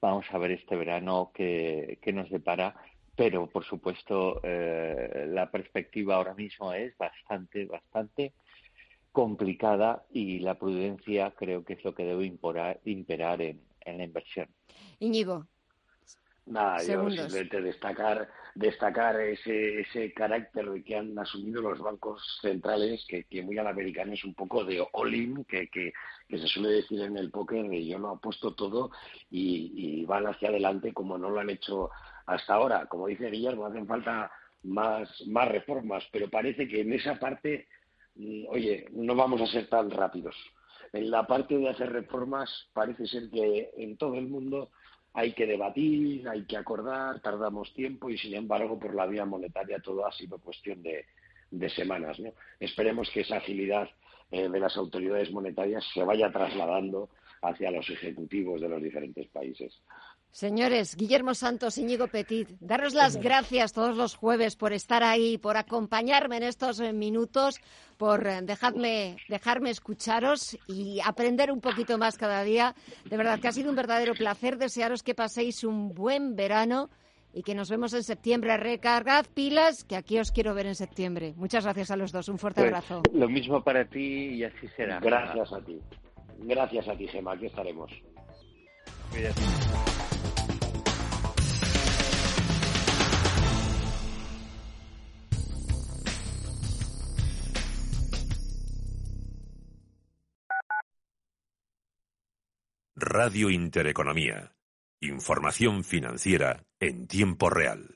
Vamos a ver este verano qué, nos depara, pero por supuesto eh, la perspectiva ahora mismo es bastante, bastante complicada y la prudencia creo que es lo que debe imperar en, en la inversión. Íñigo. Nada, yo simplemente destacar, destacar ese, ese carácter que han asumido los bancos centrales, que, que muy al americano es un poco de all-in, que, que, se suele decir en el póker, de yo lo apuesto todo y, y van hacia adelante como no lo han hecho hasta ahora. Como dice Guillermo, hacen falta más, más reformas, pero parece que en esa parte, mm, oye, no vamos a ser tan rápidos. En la parte de hacer reformas parece ser que en todo el mundo hay que debatir, hay que acordar, tardamos tiempo y sin embargo por la vía monetaria todo ha sido cuestión de, semanas. Esperemos que esa agilidad eh, de las autoridades monetarias se vaya trasladando hacia los ejecutivos de los diferentes países. Señores, Guillermo Santos, Íñigo Petit, daros las gracias todos los jueves por estar ahí, por acompañarme en estos eh, minutos, por eh, dejarme, dejarme escucharos y aprender un poquito más cada día. De verdad que ha sido un verdadero placer. Desearos que paséis un buen verano y que nos vemos en septiembre. Recargad pilas, que aquí os quiero ver en septiembre. Muchas gracias a los dos. Un fuerte pues, abrazo. Lo mismo para ti y así será. Gracias a ti. Gracias a ti, Gemma. Aquí estaremos. Radio Intereconomía. Información financiera en tiempo real.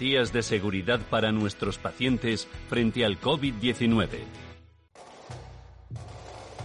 de seguridad para nuestros pacientes frente al COVID-19.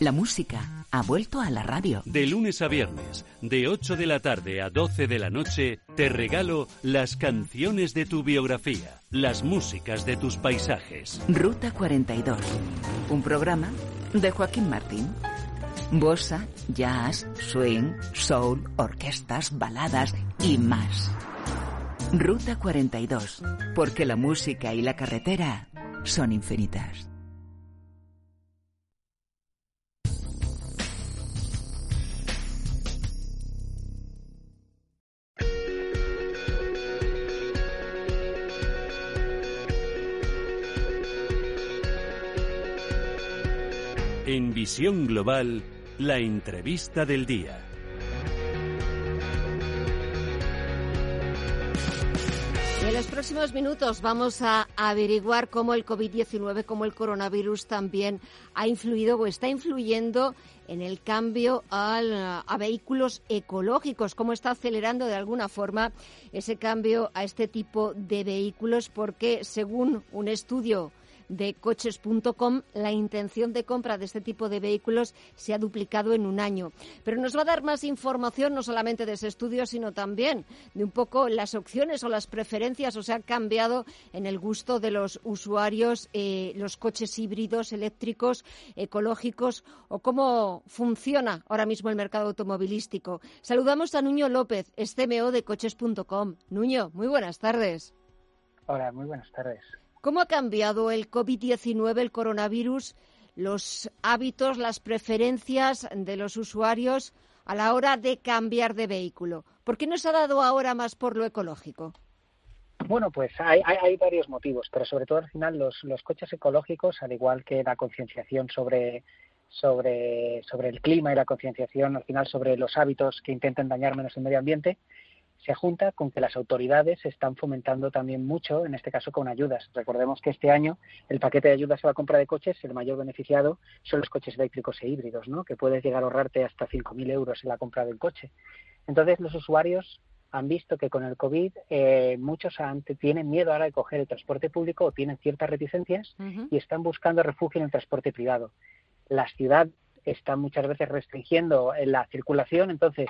La música ha vuelto a la radio. De lunes a viernes, de 8 de la tarde a 12 de la noche, te regalo las canciones de tu biografía, las músicas de tus paisajes. Ruta 42, un programa de Joaquín Martín. Bossa, jazz, swing, soul, orquestas, baladas y más. Ruta 42, porque la música y la carretera son infinitas. En Visión Global, la entrevista del día. En los próximos minutos vamos a averiguar cómo el COVID-19, cómo el coronavirus también ha influido o está influyendo en el cambio a vehículos ecológicos, cómo está acelerando de alguna forma ese cambio a este tipo de vehículos, porque según un estudio de coches.com, la intención de compra de este tipo de vehículos se ha duplicado en un año. Pero nos va a dar más información no solamente de ese estudio, sino también de un poco las opciones o las preferencias o se ha cambiado en el gusto de los usuarios eh, los coches híbridos, eléctricos, ecológicos o cómo funciona ahora mismo el mercado automovilístico. Saludamos a Nuño López, CMO de coches.com. Nuño, muy buenas tardes. Hola, muy buenas tardes. ¿Cómo ha cambiado el COVID-19, el coronavirus, los hábitos, las preferencias de los usuarios a la hora de cambiar de vehículo? ¿Por qué nos ha dado ahora más por lo ecológico? Bueno, pues hay, varios motivos, pero sobre todo al final los, coches ecológicos, al igual que la concienciación sobre, sobre, sobre el clima y la concienciación al final sobre los hábitos que intenten dañar menos el medio ambiente, se junta con que las autoridades están fomentando también mucho, en este caso con ayudas. Recordemos que este año el paquete de ayudas a la compra de coches, el mayor beneficiado son los coches eléctricos e híbridos, ¿no? que puedes llegar a ahorrarte hasta 5.000 euros en la compra del coche. Entonces los usuarios han visto que con el COVID eh, muchos tienen miedo ahora de coger el transporte público o tienen ciertas reticencias y están buscando refugio en el transporte privado. La ciudad está muchas veces restringiendo la circulación, entonces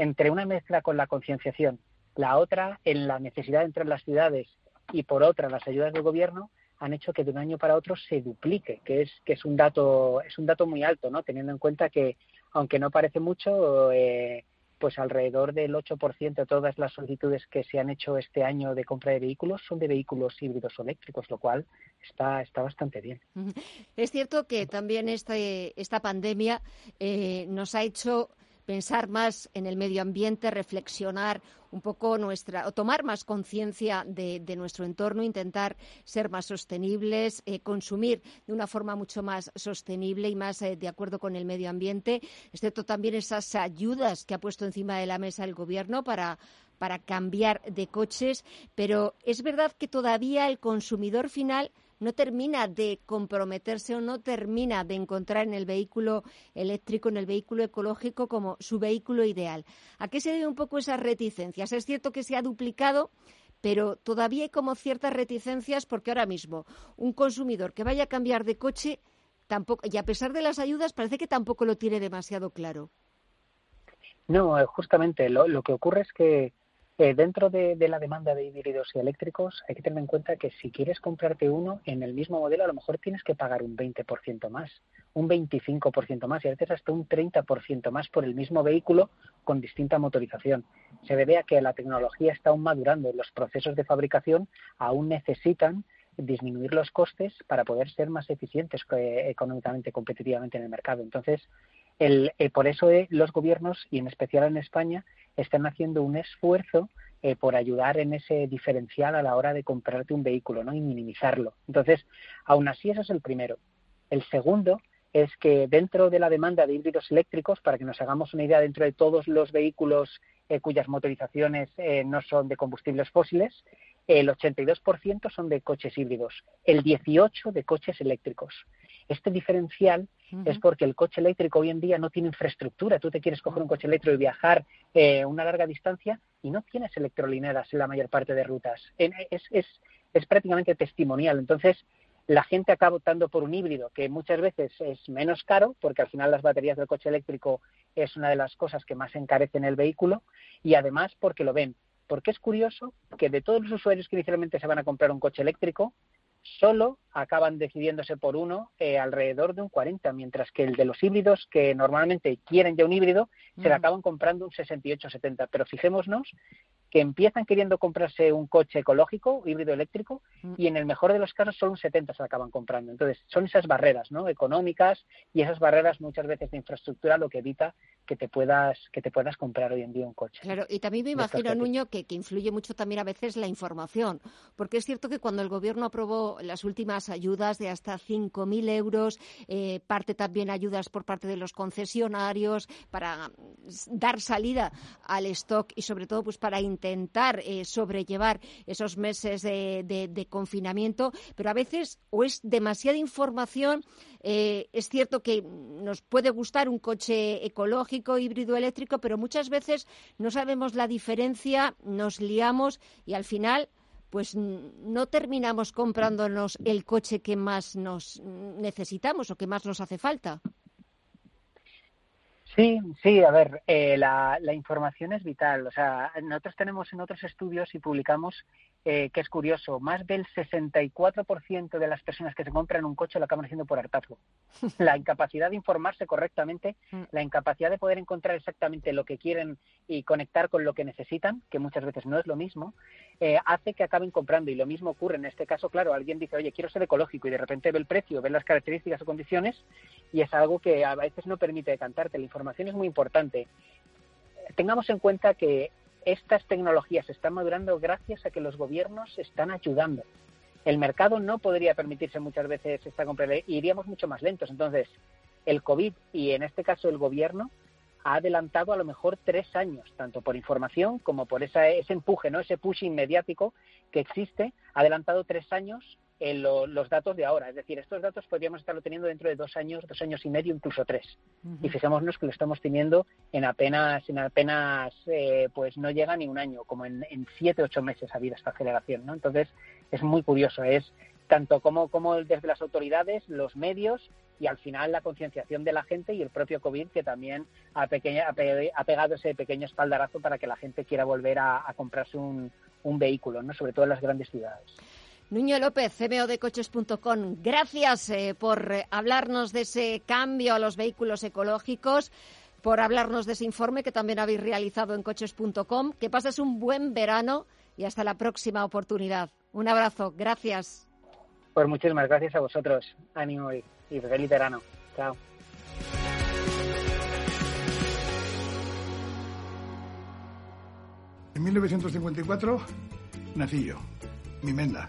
entre una mezcla con la concienciación, la otra en la necesidad de entrar en las ciudades y por otra las ayudas del gobierno han hecho que de un año para otro se duplique, que es que es un dato es un dato muy alto, ¿no? Teniendo en cuenta que aunque no parece mucho, eh, pues alrededor del 8% de todas las solicitudes que se han hecho este año de compra de vehículos son de vehículos híbridos o eléctricos, lo cual está, está bastante bien. Es cierto que también este, esta pandemia eh, nos ha hecho pensar más en el medio ambiente, reflexionar un poco nuestra, o tomar más conciencia de, nuestro entorno, intentar ser más sostenibles, eh, consumir de una forma mucho más sostenible y más eh, de acuerdo con el medio ambiente, excepto también esas ayudas que ha puesto encima de la mesa el Gobierno para para cambiar de coches, pero es verdad que todavía el consumidor final no termina de comprometerse o no termina de encontrar en el vehículo eléctrico, en el vehículo ecológico, como su vehículo ideal. ¿A qué se debe un poco esas reticencias? Es cierto que se ha duplicado, pero todavía hay como ciertas reticencias porque ahora mismo un consumidor que vaya a cambiar de coche tampoco, y a pesar de las ayudas, parece que tampoco lo tiene demasiado claro. No, eh, justamente lo que ocurre es que eh, dentro de, la demanda de híbridos y eléctricos hay que tener en cuenta que si quieres comprarte uno en el mismo modelo a lo mejor tienes que pagar un 20% más, un 25% más y a veces hasta un 30% más por el mismo vehículo con distinta motorización. Se debe a que la tecnología está aún madurando, los procesos de fabricación aún necesitan disminuir los costes para poder ser más eficientes eh, económicamente, competitivamente en el mercado. Entonces, el, eh, por eso los gobiernos, y en especial en España, están haciendo un esfuerzo eh, por ayudar en ese diferencial a la hora de comprarte un vehículo ¿no? y minimizarlo. Entonces, aún así, eso es el primero. El segundo es que dentro de la demanda de híbridos eléctricos, para que nos hagamos una idea, dentro de todos los vehículos eh, cuyas motorizaciones eh, no son de combustibles fósiles, el 82% son de coches híbridos, el 18% de coches eléctricos. Este diferencial es porque el coche eléctrico hoy en día no tiene infraestructura. Tú te quieres coger un coche eléctrico y viajar eh, una larga distancia y no tienes electrolineras en la mayor parte de rutas. Es, es, es prácticamente testimonial. Entonces, la gente acaba optando por un híbrido que muchas veces es menos caro porque al final las baterías del coche eléctrico es una de las cosas que más encarecen el vehículo y además porque lo ven. Porque es curioso que de todos los usuarios que inicialmente se van a comprar un coche eléctrico, solo acaban decidiéndose por uno eh, alrededor de un 40, mientras que el de los híbridos, que normalmente quieren ya un híbrido, se le acaban comprando un 68-70. Pero fijémonos que empiezan queriendo comprarse un coche ecológico, híbrido eléctrico, mm. y en el mejor de los casos solo un 70 se acaban comprando. Entonces, son esas barreras ¿no? económicas y esas barreras muchas veces de infraestructura lo que evita que te puedas que te puedas comprar hoy en día un coche. Claro, y también me imagino, Nuño, que, que influye mucho también a veces la información, porque es cierto que cuando el Gobierno aprobó las últimas ayudas de hasta 5.000 euros, eh, parte también ayudas por parte de los concesionarios para dar salida al stock y sobre todo pues para intentar eh, sobrellevar esos meses de, confinamiento, pero a veces o es demasiada información, eh, es cierto que nos puede gustar un coche ecológico, híbrido eléctrico, pero muchas veces no sabemos la diferencia, nos liamos y al final pues no terminamos comprándonos el coche que más nos necesitamos o que más nos hace falta. Sí, sí, a ver, eh, la, la, información es vital. O sea, nosotros tenemos en otros estudios y publicamos eh, que es curioso, más del 64% de las personas que se compran un coche lo acaban haciendo por hartazgo. La incapacidad de informarse correctamente, mm. la incapacidad de poder encontrar exactamente lo que quieren y conectar con lo que necesitan, que muchas veces no es lo mismo, eh, hace que acaben comprando. Y lo mismo ocurre en este caso, claro, alguien dice, oye, quiero ser ecológico y de repente ve el precio, ve las características o condiciones y es algo que a veces no permite decantarte. La información es muy importante. Tengamos en cuenta que estas tecnologías están madurando gracias a que los gobiernos están ayudando. El mercado no podría permitirse muchas veces esta compra, iríamos mucho más lentos. Entonces, el COVID y en este caso el gobierno ha adelantado a lo mejor tres años, tanto por información como por ese empuje, ¿no? ese pushing mediático que existe, ha adelantado tres años en los datos de ahora. Es decir, estos datos podríamos estarlo teniendo dentro de dos años, dos años y medio, incluso tres. Y fijémonos que lo estamos teniendo en apenas, en apenas, eh, pues no llega ni un año, como en, en siete, ocho meses ha habido esta aceleración, ¿no? Entonces, es muy curioso, es tanto como, como desde las autoridades, los medios y al final la concienciación de la gente y el propio COVID que también ha, pequeña, ha, pegado ese pequeño espaldarazo para que la gente quiera volver a, comprarse un, un vehículo, ¿no? sobre todo en las grandes ciudades. Nuño López, CMO de coches.com, gracias eh, por eh, hablarnos de ese cambio a los vehículos ecológicos, por hablarnos de ese informe que también habéis realizado en coches.com. Que pases un buen verano y hasta la próxima oportunidad. Un abrazo, gracias. Pues muchísimas gracias a vosotros. Ánimo y, y feliz verano. Chao. En 1954 nací yo, mi menda.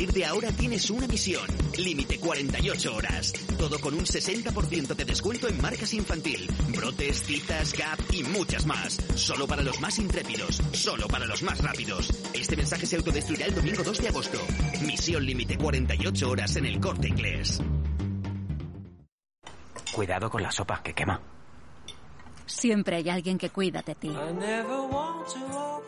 Partir de ahora tienes una misión. Límite 48 horas. Todo con un 60% de descuento en marcas infantil, brotes, citas, gap y muchas más. Solo para los más intrépidos. Solo para los más rápidos. Este mensaje se autodestruirá el domingo 2 de agosto. Misión límite 48 horas en el corte inglés. Cuidado con la sopa que quema. Siempre hay alguien que cuida de ti.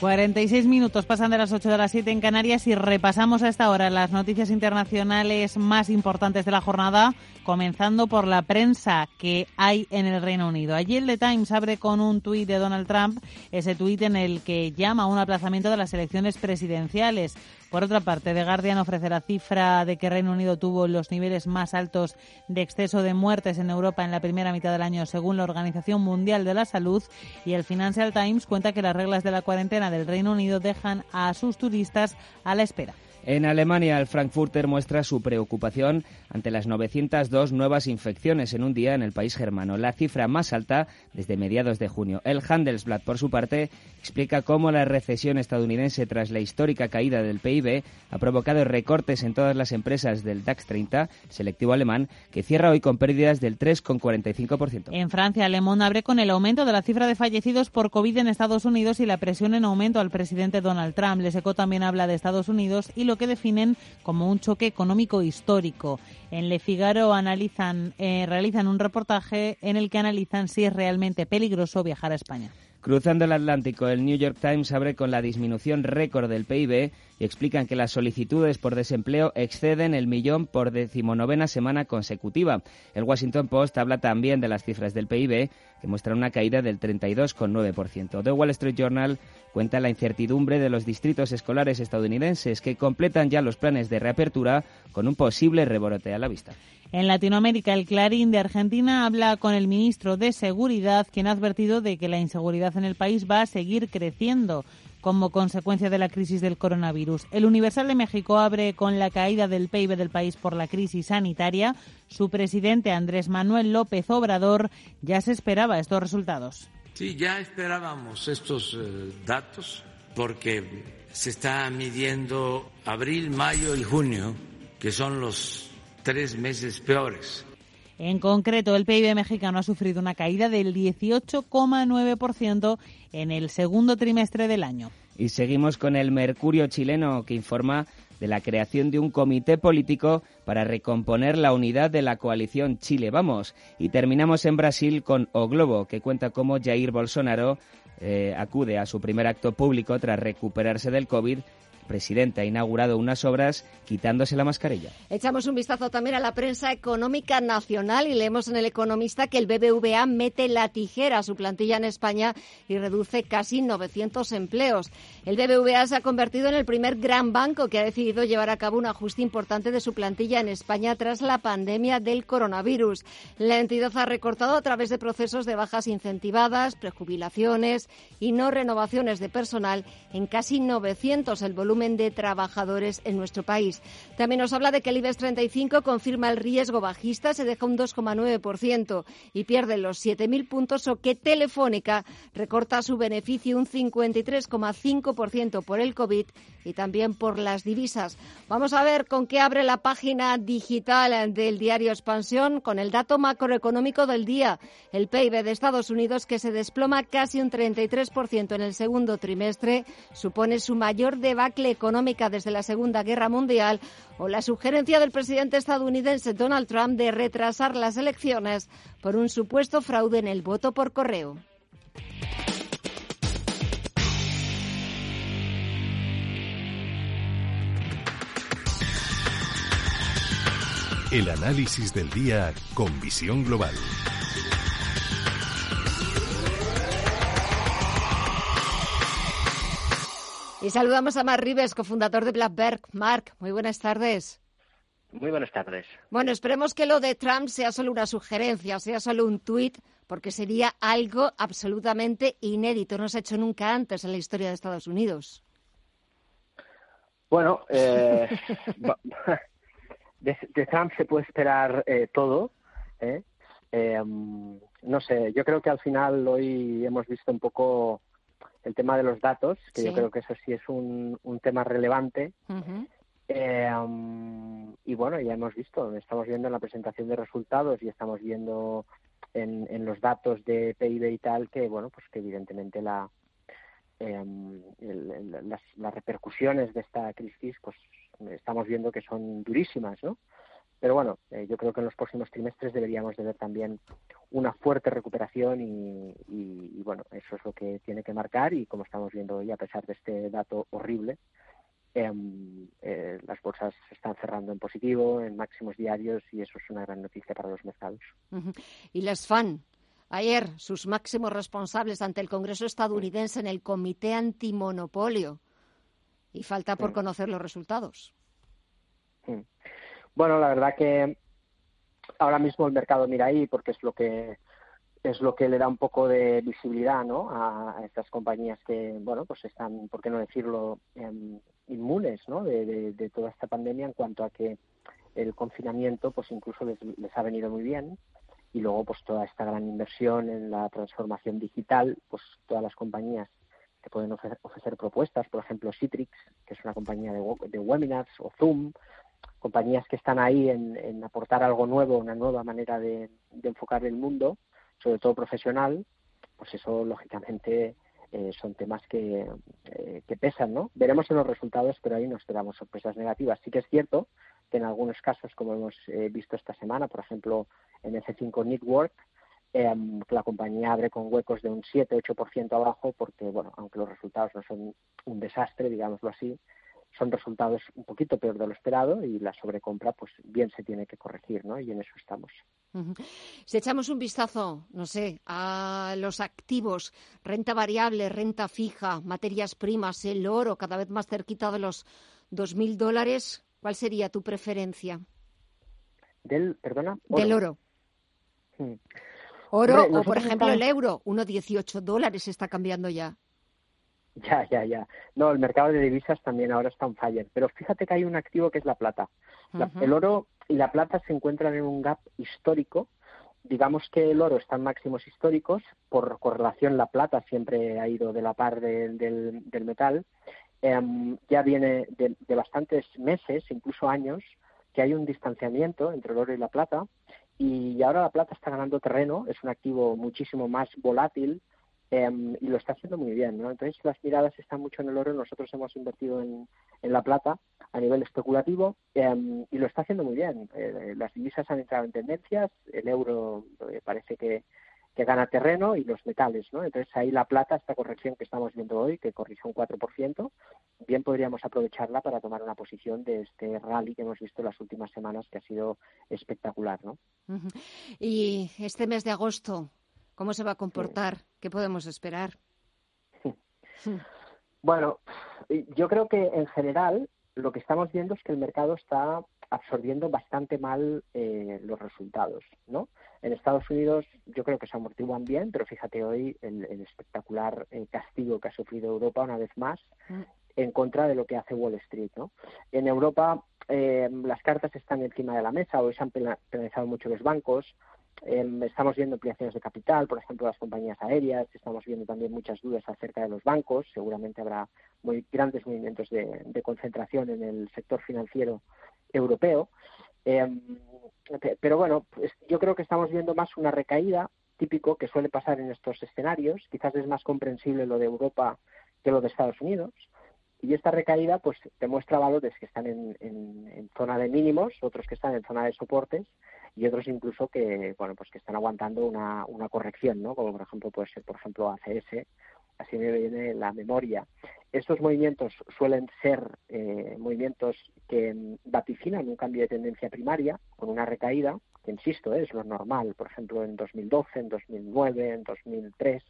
46 minutos pasan de las 8 de las 7 en Canarias y repasamos a esta hora las noticias internacionales más importantes de la jornada, comenzando por la prensa que hay en el Reino Unido. Allí el The Times abre con un tuit de Donald Trump, ese tuit en el que llama a un aplazamiento de las elecciones presidenciales. Por otra parte, The Guardian ofrece la cifra de que Reino Unido tuvo los niveles más altos de exceso de muertes en Europa en la primera mitad del año, según la Organización Mundial de la Salud. Y el Financial Times cuenta que las reglas de la cuarentena del Reino Unido dejan a sus turistas a la espera. En Alemania, el Frankfurter muestra su preocupación ante las 902 nuevas infecciones en un día en el país germano, la cifra más alta desde mediados de junio. El Handelsblatt, por su parte, explica cómo la recesión estadounidense tras la histórica caída del PIB ha provocado recortes en todas las empresas del DAX 30, selectivo alemán, que cierra hoy con pérdidas del 3,45%. En Francia, Alemán abre con el aumento de la cifra de fallecidos por COVID en Estados Unidos y la presión en aumento al presidente Donald Trump. Leseco también habla de Estados Unidos y lo que definen como un choque económico histórico. En Le Figaro analizan, eh, realizan un reportaje en el que analizan si es realmente peligroso viajar a España. Cruzando el Atlántico, el New York Times abre con la disminución récord del PIB y explican que las solicitudes por desempleo exceden el millón por decimonovena semana consecutiva. El Washington Post habla también de las cifras del PIB, que muestran una caída del 32,9%. The Wall Street Journal cuenta la incertidumbre de los distritos escolares estadounidenses que completan ya los planes de reapertura con un posible rebrote a la vista. En Latinoamérica, el Clarín de Argentina habla con el ministro de Seguridad, quien ha advertido de que la inseguridad en el país va a seguir creciendo como consecuencia de la crisis del coronavirus. El Universal de México abre con la caída del PIB del país por la crisis sanitaria. Su presidente Andrés Manuel López Obrador ya se esperaba estos resultados. Sí, ya esperábamos estos eh, datos porque se está midiendo abril, mayo y junio, que son los tres meses peores. En concreto, el PIB mexicano ha sufrido una caída del 18,9% en el segundo trimestre del año. Y seguimos con el Mercurio chileno, que informa de la creación de un comité político para recomponer la unidad de la coalición Chile Vamos. Y terminamos en Brasil con O Globo, que cuenta cómo Jair Bolsonaro eh, acude a su primer acto público tras recuperarse del COVID presidente ha inaugurado unas obras quitándose la mascarilla. Echamos un vistazo también a la prensa económica nacional y leemos en El Economista que el BBVA mete la tijera a su plantilla en España y reduce casi 900 empleos. El BBVA se ha convertido en el primer gran banco que ha decidido llevar a cabo un ajuste importante de su plantilla en España tras la pandemia del coronavirus. La entidad ha recortado a través de procesos de bajas incentivadas, prejubilaciones y no renovaciones de personal en casi 900 el volumen de trabajadores en nuestro país. También nos habla de que el IBEX 35 confirma el riesgo bajista, se deja un 2,9% y pierde los 7.000 puntos o que Telefónica recorta su beneficio un 53,5% por el COVID y también por las divisas. Vamos a ver con qué abre la página digital del diario Expansión con el dato macroeconómico del día, el PIB de Estados Unidos que se desploma casi un 33% en el segundo trimestre, supone su mayor debacle económica desde la Segunda Guerra Mundial o la sugerencia del presidente estadounidense Donald Trump de retrasar las elecciones por un supuesto fraude en el voto por correo. El análisis del día con visión global. Y saludamos a Mark Rives, cofundador de Blackberg. Mark, muy buenas tardes. Muy buenas tardes. Bueno, esperemos que lo de Trump sea solo una sugerencia, sea solo un tuit, porque sería algo absolutamente inédito. No se ha hecho nunca antes en la historia de Estados Unidos. Bueno, eh, de, Trump se puede esperar eh, todo. ¿eh? Mm, no sé, yo creo que al final hoy hemos visto un poco el tema de los datos, que yo creo que eso sí es un, un tema relevante. Eh, um, y bueno, ya hemos visto, estamos viendo en la presentación de resultados y estamos viendo en, en los datos de PIB y tal que, bueno, pues que evidentemente la, eh, um, las, las repercusiones de esta crisis, pues estamos viendo que son durísimas, ¿no? Pero bueno, eh, yo creo que en los próximos trimestres deberíamos de ver también una fuerte recuperación y, bueno, eso es lo que tiene que marcar y como estamos viendo hoy, a pesar de este dato horrible, em, eh, las bolsas se están cerrando en positivo, en máximos diarios y eso es una gran noticia para los mercados. Y las FAN, ayer sus máximos responsables ante el Congreso estadounidense en el Comité Antimonopolio y falta por conocer los resultados. Bueno, la verdad que ahora mismo el mercado mira ahí porque es lo que es lo que le da un poco de visibilidad ¿no? a, estas compañías que, bueno, pues están, por qué no decirlo, em, inmunes ¿no? De, toda esta pandemia en cuanto a que el confinamiento pues incluso les, les, ha venido muy bien y luego pues toda esta gran inversión en la transformación digital, pues todas las compañías que pueden ofrecer, ofrecer propuestas, por ejemplo Citrix, que es una compañía de webinars, o Zoom, compañías que están ahí en, aportar algo nuevo, una nueva manera de, enfocar el mundo, sobre todo profesional, pues eso lógicamente eh, son temas que, eh, que pesan, ¿no? Veremos en los resultados, pero ahí no esperamos sorpresas negativas. Sí que es cierto que en algunos casos, como hemos eh, visto esta semana, por ejemplo, en F5 Network, la compañía abre con huecos de un 7-8% abajo, porque, bueno, aunque los resultados no son un desastre, digámoslo así, son resultados un poquito peor de lo esperado y la sobrecompra pues bien se tiene que corregir, ¿no? Y en eso estamos. Si echamos un vistazo, no sé, a los activos, renta variable, renta fija, materias primas, el oro cada vez más cerquita de los 2.000 dólares, ¿cuál sería tu preferencia? Del, perdona, Del oro. Hmm. Oro o, por ejemplo, el euro, 1,18 dólares está cambiando ya. Ya, ya, ya. No, el mercado de divisas también ahora está en fire. Pero fíjate que hay un activo que es la plata. El oro y la plata se encuentran en un gap histórico. Digamos que el oro está en máximos históricos. Por correlación, la plata siempre ha ido de la par del, del metal. Em, ya viene de, de bastantes meses, incluso años, que hay un distanciamiento entre el oro y la plata. Y ahora la plata está ganando terreno. Es un activo muchísimo más volátil Em, y lo está haciendo muy bien, ¿no? Entonces las miradas están mucho en el oro, nosotros hemos invertido en, en la plata a nivel especulativo em, y lo está haciendo muy bien. Eh, las divisas han entrado en tendencias, el euro eh, parece que, que gana terreno y los metales, ¿no? Entonces ahí la plata, esta corrección que estamos viendo hoy, que corrigió un 4%, bien podríamos aprovecharla para tomar una posición de este rally que hemos visto las últimas semanas, que ha sido espectacular, ¿no? Y este mes de agosto, ¿cómo se va a comportar? ¿Qué podemos esperar? Bueno, yo creo que en general lo que estamos viendo es que el mercado está absorbiendo bastante mal eh, los resultados, ¿no? En Estados Unidos yo creo que se amortiguan bien, pero fíjate hoy el, espectacular eh, castigo que ha sufrido Europa una vez más mm. en contra de lo que hace Wall Street, ¿no? En Europa eh, las cartas están encima de la mesa, hoy se han penalizado mucho los bancos, em, estamos viendo ampliaciones de capital, por ejemplo, las compañías aéreas, estamos viendo también muchas dudas acerca de los bancos, seguramente habrá muy grandes movimientos de concentración en el sector financiero europeo. Em, pero bueno, pues yo creo que estamos viendo más una recaída típico que suele pasar en estos escenarios. Quizás es más comprensible lo de Europa que lo de Estados Unidos. Y esta recaída pues demuestra valores que están en, en, zona de mínimos, otros que están en zona de soportes y otros incluso que bueno pues que están aguantando una, una corrección, ¿no? Como por ejemplo puede ser por ejemplo ACS así me viene la memoria. Estos movimientos suelen ser eh, movimientos que vaticinan un cambio de tendencia primaria con una recaída, que insisto, es lo normal, por ejemplo, en 2012, en 2009, en 2003.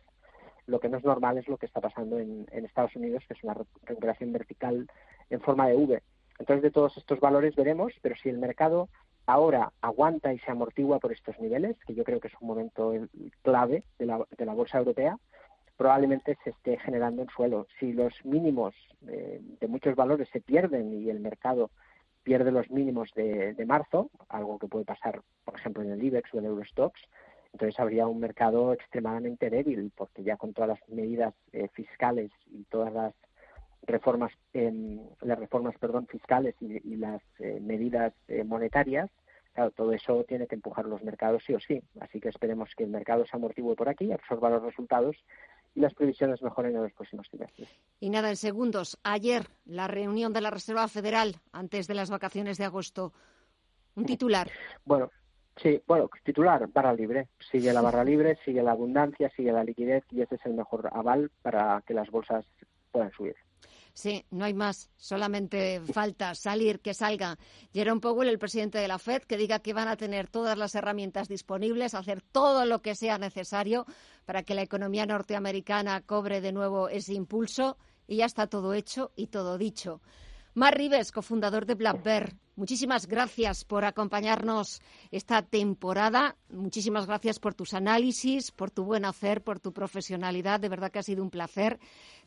Lo que no es normal es lo que está pasando en, Estados Unidos, que es una recuperación vertical en forma de V. Entonces, de todos estos valores veremos, pero si el mercado ahora aguanta y se amortigua por estos niveles, que yo creo que es un momento clave de la, de la bolsa europea, probablemente se esté generando en suelo. Si los mínimos de, muchos valores se pierden y el mercado pierde los mínimos de, marzo, algo que puede pasar, por ejemplo, en el IBEX o en Eurostox, entonces habría un mercado extremadamente débil, porque ya con todas las medidas eh, fiscales y todas las reformas, eh, las reformas, perdón, fiscales y, las eh, medidas eh, monetarias, claro, todo eso tiene que empujar los mercados sí o sí. Así que esperemos que el mercado se amortigue por aquí, absorba los resultados y las previsiones mejoren en los próximos trimestres. Y nada, en segundos. Ayer, la reunión de la Reserva Federal antes de las vacaciones de agosto. Un titular. Bueno, sí, bueno, titular, barra libre. Sigue la barra libre, sigue la abundancia, sigue la liquidez y ese es el mejor aval para que las bolsas puedan subir. Sí, no hay más. Solamente falta salir, que salga Jerome Powell, el presidente de la Fed, que diga que van a tener todas las herramientas disponibles, hacer todo lo que sea necesario para que la economía norteamericana cobre de nuevo ese impulso. Y ya está todo hecho y todo dicho. Mar Rives, cofundador de Black Bear, muchísimas gracias por acompañarnos esta temporada. Muchísimas gracias por tus análisis, por tu buen hacer, por tu profesionalidad. De verdad que ha sido un placer.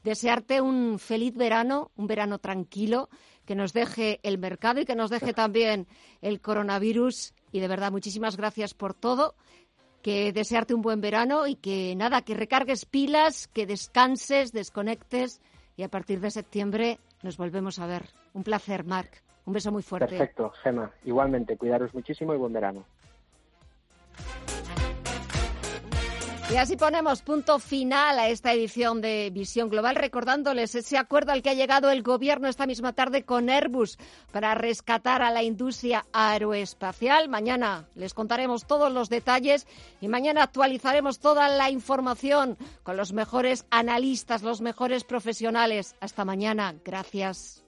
Desearte un feliz verano, un verano tranquilo, que nos deje el mercado y que nos deje también el coronavirus. Y de verdad, muchísimas gracias por todo. Que desearte un buen verano y que nada, que recargues pilas, que descanses, desconectes y a partir de septiembre nos volvemos a ver. Un placer, Marc. Un beso muy fuerte. Perfecto, Gema. Igualmente, cuidaros muchísimo y buen verano. Y así ponemos punto final a esta edición de Visión Global, recordándoles ese acuerdo al que ha llegado el Gobierno esta misma tarde con Airbus para rescatar a la industria aeroespacial. Mañana les contaremos todos los detalles y mañana actualizaremos toda la información con los mejores analistas, los mejores profesionales. Hasta mañana. Gracias.